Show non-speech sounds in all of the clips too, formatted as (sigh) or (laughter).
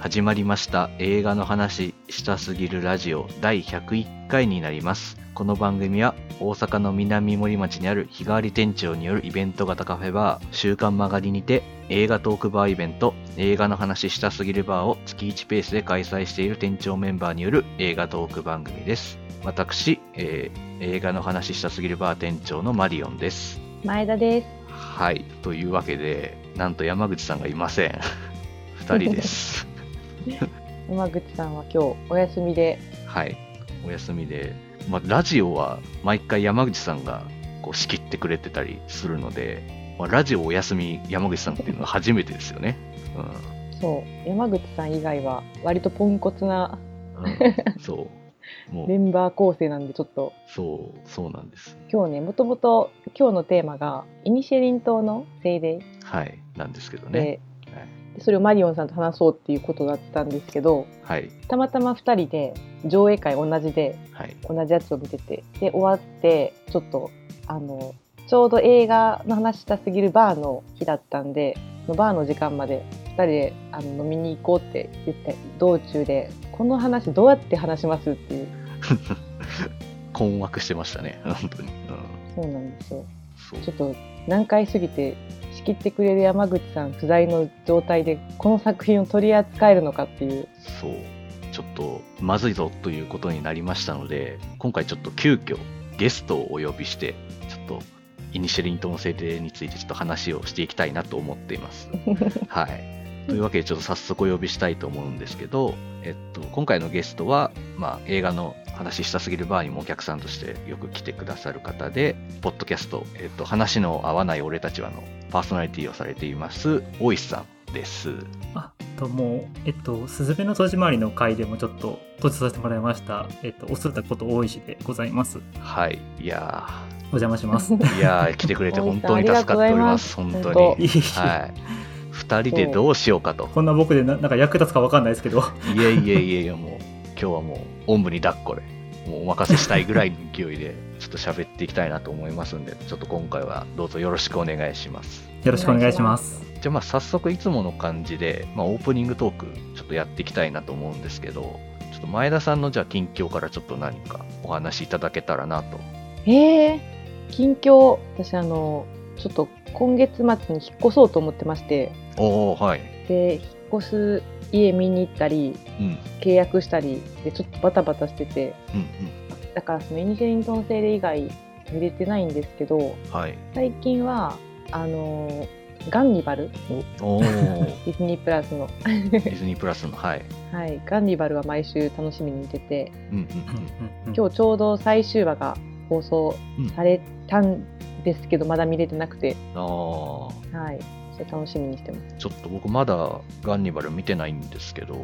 始まりました映画の話したすぎるラジオ第101回になりますこの番組は大阪の南森町にある日替わり店長によるイベント型カフェバー週刊曲がりにて映画トークバーイベント映画の話したすぎるバーを月1ペースで開催している店長メンバーによる映画トーク番組です私、えー映画の話したすぎるバー店長のマリオンです前田です。はい。というわけで、なんと山口さんがいません。二人です。山口さんは今日お休みで、はい。お休みで。まあ、ラジオは毎回山口さんがこう仕切ってくれてたりするので、まあ、ラジオお休み山口さんっていうのは初めてですよね。そう、山口さん以外は割とポンコツなうん。うん、そう。(laughs) もメう、ンバー構成なんでちょっとそう、そうなんです。今日ね、もともと今日のテーマがイニシェリン島の精霊はい。なんですけどで、ね。それをマリオンさんと話そうっていうことだったんですけど、はい。たまたま2人で上映会同じではい。同じやつを見てて、で終わってちょっとあのちょうど映画の話したすぎるバーの日だったんで、そのバーの時間まで2人であの飲みに行こうって言って道中でこの話どうやって話しますっていう (laughs) 困惑してましたね。本当に。うん。そうなんですよちょっと難解すぎて仕切ってくれる山口さん不在の状態でこの作品を取り扱えるのかっていうそう。ちょっとまずいぞということになりましたので、今回ちょっと急遽ゲストをお呼びして、ちょっとイニシェリン島の制定についてちょっと話をしていきたいなと思っています。(laughs) はい。というわけでちょっと早速お呼びしたいと思うんですけど、えっと、今回のゲストは、まあ、映画の話したすぎるバーにもお客さんとしてよく来てくださる方で、ポッドキャスト、えっと、話の合わない俺たちはのパーソナリティをされています、大石さんです。あともう、えっと、すずめの戸締まりの回でもちょっと閉じさせてもらいました、えっと、おするたこと大石でございます。はい。いやお邪魔します。ー、いやー、来てくれて本当に助かっております。本当本に。はい。二人でどうしようかと。こんな僕でななんか役立つかわかんないですけど、いえいえいえいえ、もう、今日はもう、おんぶに抱っこで、もうお任せしたいぐらいの勢いで、ちょっと喋っていきたいなと思いますんで、ちょっと今回はどうぞよろしくお願いします。よろしくお願いします。じゃあまあ早速いつもの感じで、まあ、オープニングトークちょっとやっていきたいなと思うんですけど、ちょっと前田さんのじゃあ近況からちょっと何かお話しいただけたらなと。えー、近況私あのちょっと今月末に引っ越そうと思ってましておー、はい。で引っ越す家見に行ったりうん、うん、契約したりでちょっとバタバタしてて。うん。だからそのイニシェリントン製で以外見れてないんですけどはい。最近はあのガンニバル。おー、(laughs) ディズニープラスの、ディズニープラスの、はい。はい、ガンニバルは毎週楽しみに見てて。うん、うん、うん。うんうん今日ちょうど最終話が放送うん。されたんですけどまだ見れてなくて、ああ、はい、楽しみにしてます。ちょっと僕まだガンニバル見てないんですけど、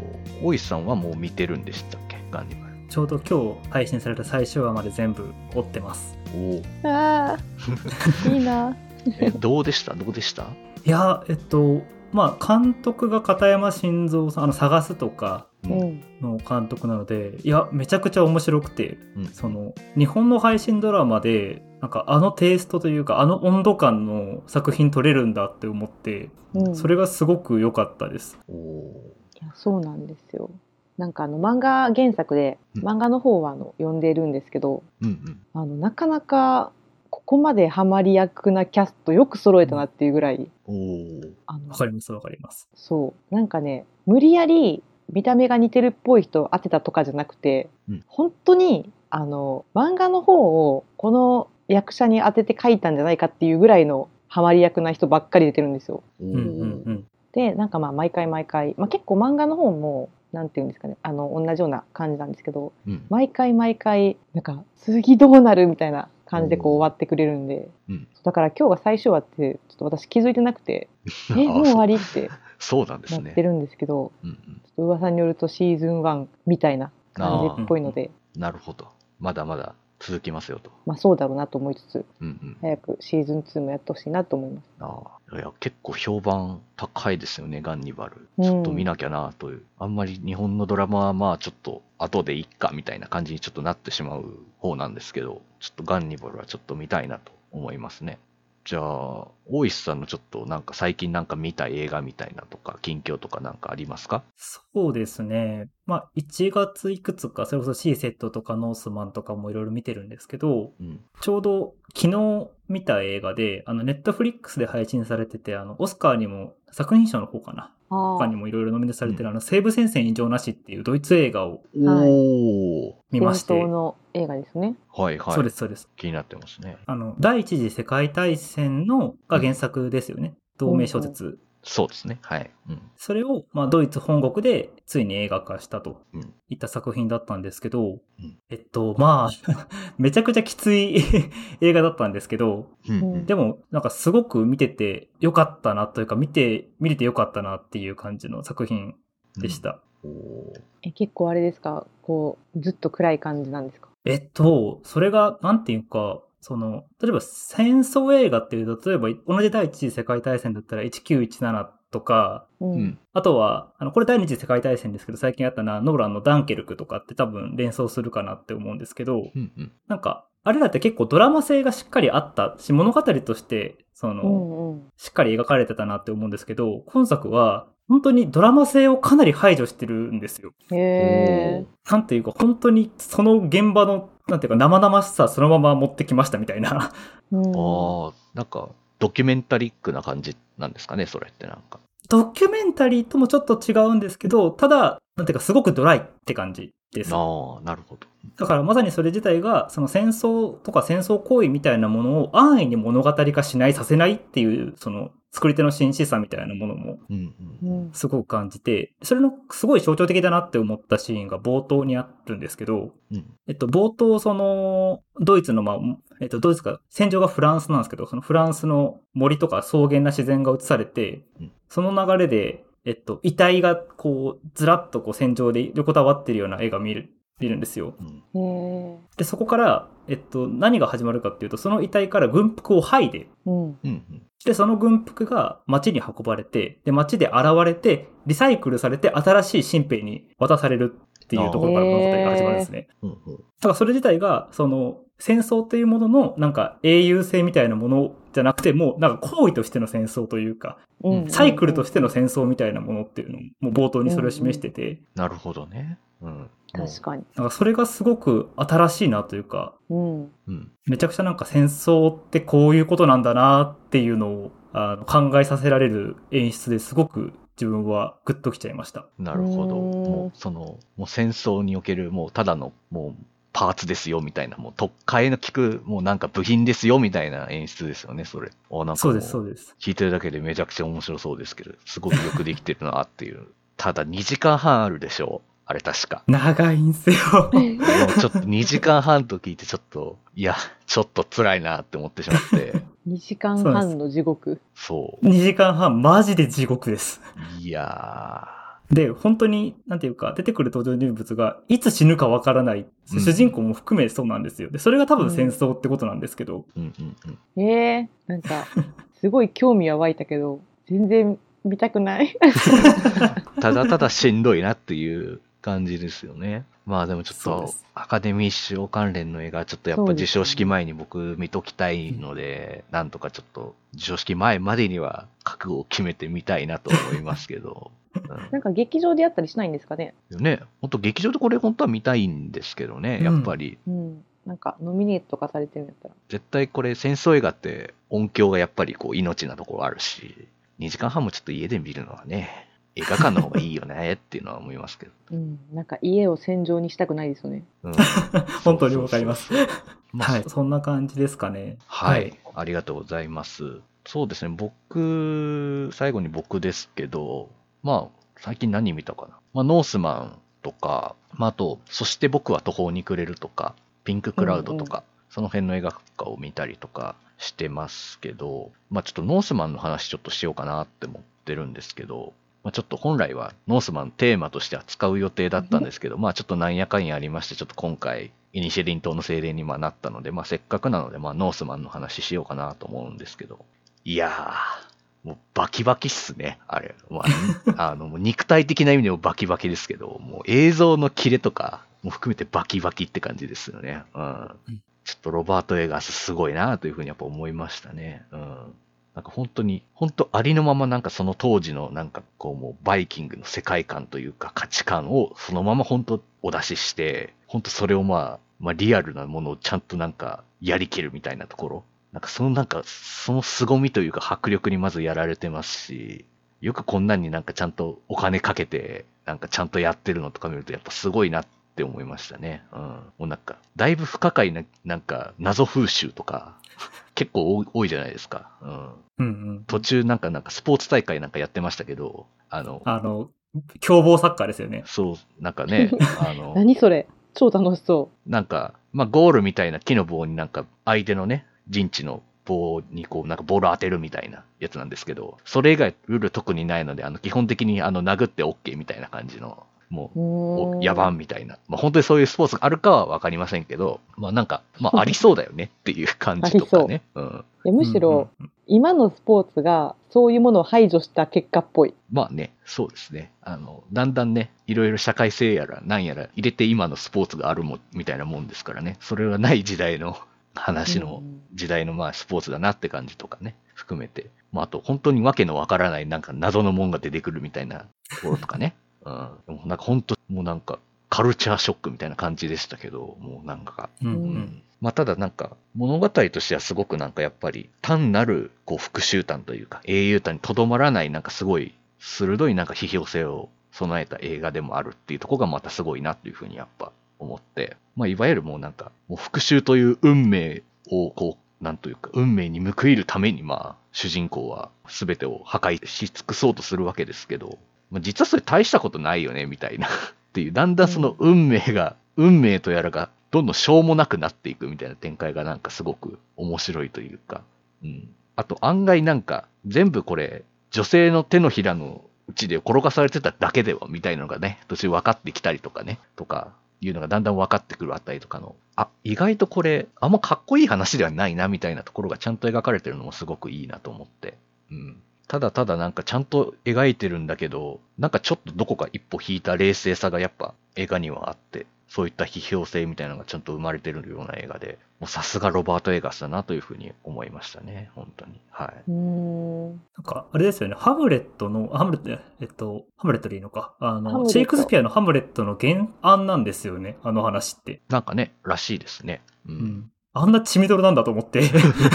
大石さんはもう見てるんでしたっけ？ガンニバル。ちょうど今日配信された最終話まで全部追ってます。おお。ああ、(laughs) いいな。え、どうでした？どうでした？いや、えっと、まあ、監督が片山晋三さん、あの、探すとかう。うんん、の監督なので、いや、めちゃくちゃ面白くて、うんその、日本の配信ドラマで、なんかあのテイストというか、あの温度感の作品撮れるんだって思って、うん、それがすごく良かったです。おおいやそうなんですよ。なんかあの漫画原作で、うん漫画の方はあの読んでるんですけど、ー。うんうん。あのなかなかここまでハマり役なキャストよく揃えたなっていうぐらい、わかりますわかります。そうなんかね無理やり見た目が似てるっぽい人を当てたとかじゃなくて、うん本当にあの漫画の方をこの役者に当てて書いたんじゃないかっていうぐらいのハマり役な人ばっかり出てるんですよ。おうんうんうん。でなんかまあ毎回毎回、まあ、結構漫画の方もなんていうんですかねあの同じような感じなんですけどうん。毎回毎回なんか次どうなるみたいな感じでこう終わってくれるんで、うん。だから今日が最終話ってちょっと私気づいてなくて (laughs) えあもう終わりってそう。なんですね。なって。るんですけどうんうん。ちょっと噂によるとシーズン1みたいな感じっぽいので。なるほど。まだまだ続きますよと。まあそうだろうなと思いつつうんうん。早くシーズン2もやってほしいなと思います。ああ。いや、結構評判高いですよね、ガンニバル。うんちょっと見なきゃなという。あんまり日本のドラマはまあちょっと後でいっかみたいな感じにちょっとなってしまう方なんですけど、ちょっとガンニバルはちょっと見たいなと思いますね。じゃあ、大石さんのちょっとなんか最近なんか見た映画みたいなとか、近況とかなんかありますか？そうですね。まあ、1月いくつか、それこそ C セットとかノースマンとかもいろいろ見てるんですけど、うん。ちょうど昨日見た映画で、あの、ネットフリックスで配信されてて、あの、オスカーにも、作品賞の方かなあ他にもいろいろノミネートされてる、あの、西部戦線異常なしっていうドイツ映画を。見まして、戦争の映画ですね。はいはい。そうです、そうです。気になってますね。あの、第一次世界大戦のが原作ですよね。同名小説。そうですね。はい。うん。それを、まあ、ドイツ本国でついに映画化したとうん。いった作品だったんですけど、ん。えっと、まあ、(laughs) めちゃくちゃきつい (laughs) 映画だったんですけど、うん。うん。でも、なんかすごく見ててよかったなというか、見て、見れてよかったなっていう感じの作品でした。おー。え結構あれですか？こうずっと暗い感じなんですか？えっと、それが、なんていうか、その、例えば戦争映画っていうと、例えば同じ第一次世界大戦だったら1917とか、ううん。あとは、あの、これ第二次世界大戦ですけど、最近あったのはノーランのダンケルクとかって多分連想するかなって思うんですけど、うんうん。なんか、あれらって結構ドラマ性がしっかりあったし、物語として、その、うんうんしっかり描かれてたなって思うんですけど、今作は、本当にドラマ性をかなり排除してるんですよ。へえなんていうか、本当にその現場の、なんていうか、生々しさそのまま持ってきましたみたいな。うんああ、なんか、ドキュメンタリックな感じなんですかね、それってなんか。ドキュメンタリーともちょっと違うんですけど、ただ、なんていうか、すごくドライって感じです。ああ、なるほど。だからまさにそれ自体が、その戦争とか戦争行為みたいなものを安易に物語化しない、させないっていう、その作り手の真摯さみたいなものもうんううん。んすごく感じて、それのすごい象徴的だなって思ったシーンが冒頭にあるんですけど、うん。えっと、冒頭、その、ドイツの、まあ、えっと、ドイツか、戦場がフランスなんですけど、そのフランスの森とか草原な自然が映されてうん、その流れで、えっと、遺体がこう、ずらっとこう戦場で横たわってるような絵が見る、見るんですよ。うん。で、そこから、えっと、何が始まるかっていうと、その遺体から軍服を剥いで、うん。で、その軍服が街に運ばれて、で、街で現れて、リサイクルされて新しい新兵に渡されるっていうところから物語が始まるんですね。だからそれ自体が、その、戦争っていうものの、なんか英雄性みたいなものじゃなくて、もう、なんか行為としての戦争というか、うんサイクルとしての戦争みたいなものっていうのも、もう冒頭にそれを示してて、なるほどね。うん。確かになんかそれがすごく新しいなというか、うんうん。めちゃくちゃなんか戦争ってこういうことなんだなっていうのをあの考えさせられる演出ですごく自分はグッときちゃいました。なるほど。もう、その、もう戦争における、もう、ただの、もう、パーツですよ、みたいな、もう、特会の効く、もうなんか部品ですよ、みたいな演出ですよね、それ。あ、なんかもそうです、そうです。聞いてるだけでめちゃくちゃ面白そうですけど、すごくよくできてるなっていう。ただ2時間半あるでしょう。あれ確か。長いんすよ。もうちょっと2時間半と聞いてちょっと、いや、ちょっと辛いなって思ってしまって。(laughs) 2時間半の地獄そ2時間半、マジで地獄です。う。いやで、本当に、なんていうか、出てくる登場人物が、いつ死ぬかわからない、うん主人公も含めそうなんですよ。で、それが多分戦争ってことなんですけど、ー。うんうんうん。えー、なんか (laughs) すごい興味は湧いたけど全然見たくない (laughs) (laughs) ただただしんどいなっていう感じですよね。まあでもちょっとアカデミー賞関連の映画ちょっとやっぱ授賞式前に僕見ときたいので、なんとかちょっと授賞式前までには覚悟を決めてみたいなと思いますけど。(laughs) うん。なんか劇場でやったりしないんですかね？ね、本当劇場でこれ本当は見たいんですけどね、やっぱり。うん。なんかノミネートとかされてるんやったら。絶対これ戦争映画って音響がやっぱりこう命なところあるし、2時間半もちょっと家で見るのはね、映画館の方がいいよねっていうのは思いますけど。(laughs) うんなんか家を戦場にしたくないですよねうん (laughs) 本当にわかります。まあ (laughs) はい。そんな感じですかね。はい、ありがとうございます。そうですね、僕、最後に僕ですけど、まあ、最近何見たかな。まあ、ノースマンとか、まあ、あと、そして僕は途方に暮れるとか、ピンククラウドとか、その辺の映画を見たりとかしてますけど、まあ、ちょっとノースマンの話ちょっとしようかなって思ってるんですけど、まあ、ちょっと本来はノースマンテーマとしては使う予定だったんですけど、まあちょっとなんやかんやありまして、ちょっと今回、イニシェリン島の精霊にまあなったので、まあせっかくなので、まあノースマンの話しようかなと思うんですけど、いやー、もうバキバキっすね、あれ。まあ、(laughs) あの、もう肉体的な意味でもバキバキですけど、もう映像のキレとかも含めてバキバキって感じですよね。うん。ちょっとロバート・エガースすごいなというふうにやっぱ思いましたね。うん。なんか本当に、本当ありのままなんかその当時のなんかこうもうバイキングの世界観というか価値観をそのまま本当お出しして、本当それをまあ、まあリアルなものをちゃんとなんかやりきるみたいなところ。なんかそのなんか、その凄みというか迫力にまずやられてますし、よくこんなんになんかちゃんとお金かけて、なんかちゃんとやってるのとか見るとやっぱすごいなって思いましたね。うん。もうなんか、だいぶ不可解な、なんか謎風習とか、結構多い多いじゃないですか。うん。うんうん。途中なんかなんかスポーツ大会なんかやってましたけど、あの、あの、凶暴サッカーですよね。そう、なんかね、(laughs) あの、何それ？超楽しそなんか、まあ、ゴールみたいな木の棒になんか相手のね、陣地の棒にこう、なんかボール当てるみたいなやつなんですけど、それ以外ルール特にないので、あの、基本的にあの、殴って OK みたいな感じの、もう。野蛮みたいな。まあ、本当にそういうスポーツがあるかはわかりませんけど、まあなんか、まあ (laughs) ありそうだよねっていう感じとかね。うん。いやむしろ、今のスポーツがそういうものを排除した結果っぽい。まあね、そうですね。あの、だんだんね、いろいろ社会性やら何やら入れて今のスポーツがあるもん、みたいなもんですからね。それがない時代の話のうん時代のまあスポーツだなって感じとかね、含めて。まああと本当にわけのわからないなんか謎のもんが出てくるみたいなところとかね。うん。でもなんか本当、もうなんかカルチャーショックみたいな感じでしたけど、もうなんか、うんううんん。まあ、ただなんか、物語としてはすごくなんかやっぱり、単なる、こう、復讐譚というか、英雄譚にとどまらない、なんかすごい、鋭いなんか批評性を備えた映画でもあるっていうところがまたすごいなっていうふうにやっぱ思って、まあ、いわゆるもうなんか、もう復讐という運命を、こう、なんというか、運命に報いるために、まあ、主人公は全てを破壊し尽くそうとするわけですけど、まあ、実はそれ大したことないよね、みたいな。(laughs) っていう、だんだんその運命が、運命とやらが、どんどんしょうもなくなっていくみたいな展開がなんかすごく面白いというか、うん。あと案外なんか、全部これ、女性の手のひらのうちで転がされてただけでは、みたいなのがね、途中分かってきたりとかね、とか、いうのがだんだん分かってくるあたりとかの、あ、意外とこれ、あんまかっこいい話ではないな、みたいなところがちゃんと描かれてるのもすごくいいなと思って。うん。ただただなんかちゃんと描いてるんだけど、なんかちょっとどこか一歩引いた冷静さがやっぱ映画にはあって、そういった批評性みたいなのがちゃんと生まれてるような映画で、もうさすがロバート・エガスだなというふうに思いましたね、本当に。はい。うーん。なんか、あれですよね、ハムレットの、あハムレット、えっと、ハムレットでいいのか？あの、シェイクスピアのハムレットの原案なんですよね、あの話って。なんかね、らしいですね。う。うんん。あんな血みどろなんだと思って。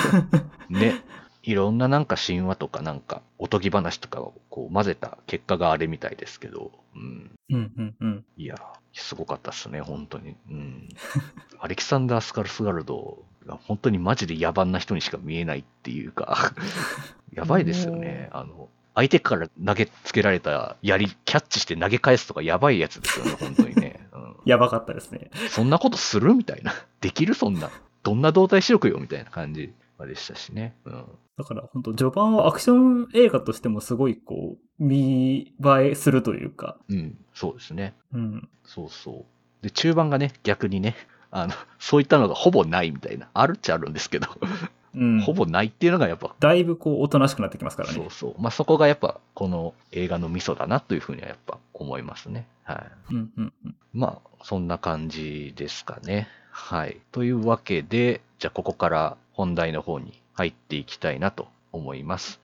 (laughs) ね。いろんななんか神話とかなんかおとぎ話とかをこう混ぜた結果があれみたいですけど、うん。うんうんうん。いや、すごかったっすね、本当に。うん。(laughs) アレキサンダー・スカルスガルドが本当にマジで野蛮な人にしか見えないっていうか、(laughs) やばいですよね。あの、相手から投げつけられた槍、キャッチして投げ返すとかやばいやつですよね、本当にね。うん、(laughs) やばかったですね。そんなことするみたいな。できるそんな。どんな動体視力よみたいな感じでしたしね。うん。だから本当序盤はアクション映画としてもすごいこう、見栄えするというか、うん、そうですね。うん。そうそう。で、中盤がね、逆にね、あの、そういったのがほぼないみたいな。あるっちゃあるんですけど、うん。ほぼないっていうのがやっぱ、だいぶこう、おとなしくなってきますからねそう。そう。まあ、そこがやっぱ、この映画のミソだなというふうにはやっぱ思いますね。はい。うんうんうん。まあ、そんな感じですかね。はい。というわけで、じゃあここから本題の方に入っていきたいなと思います。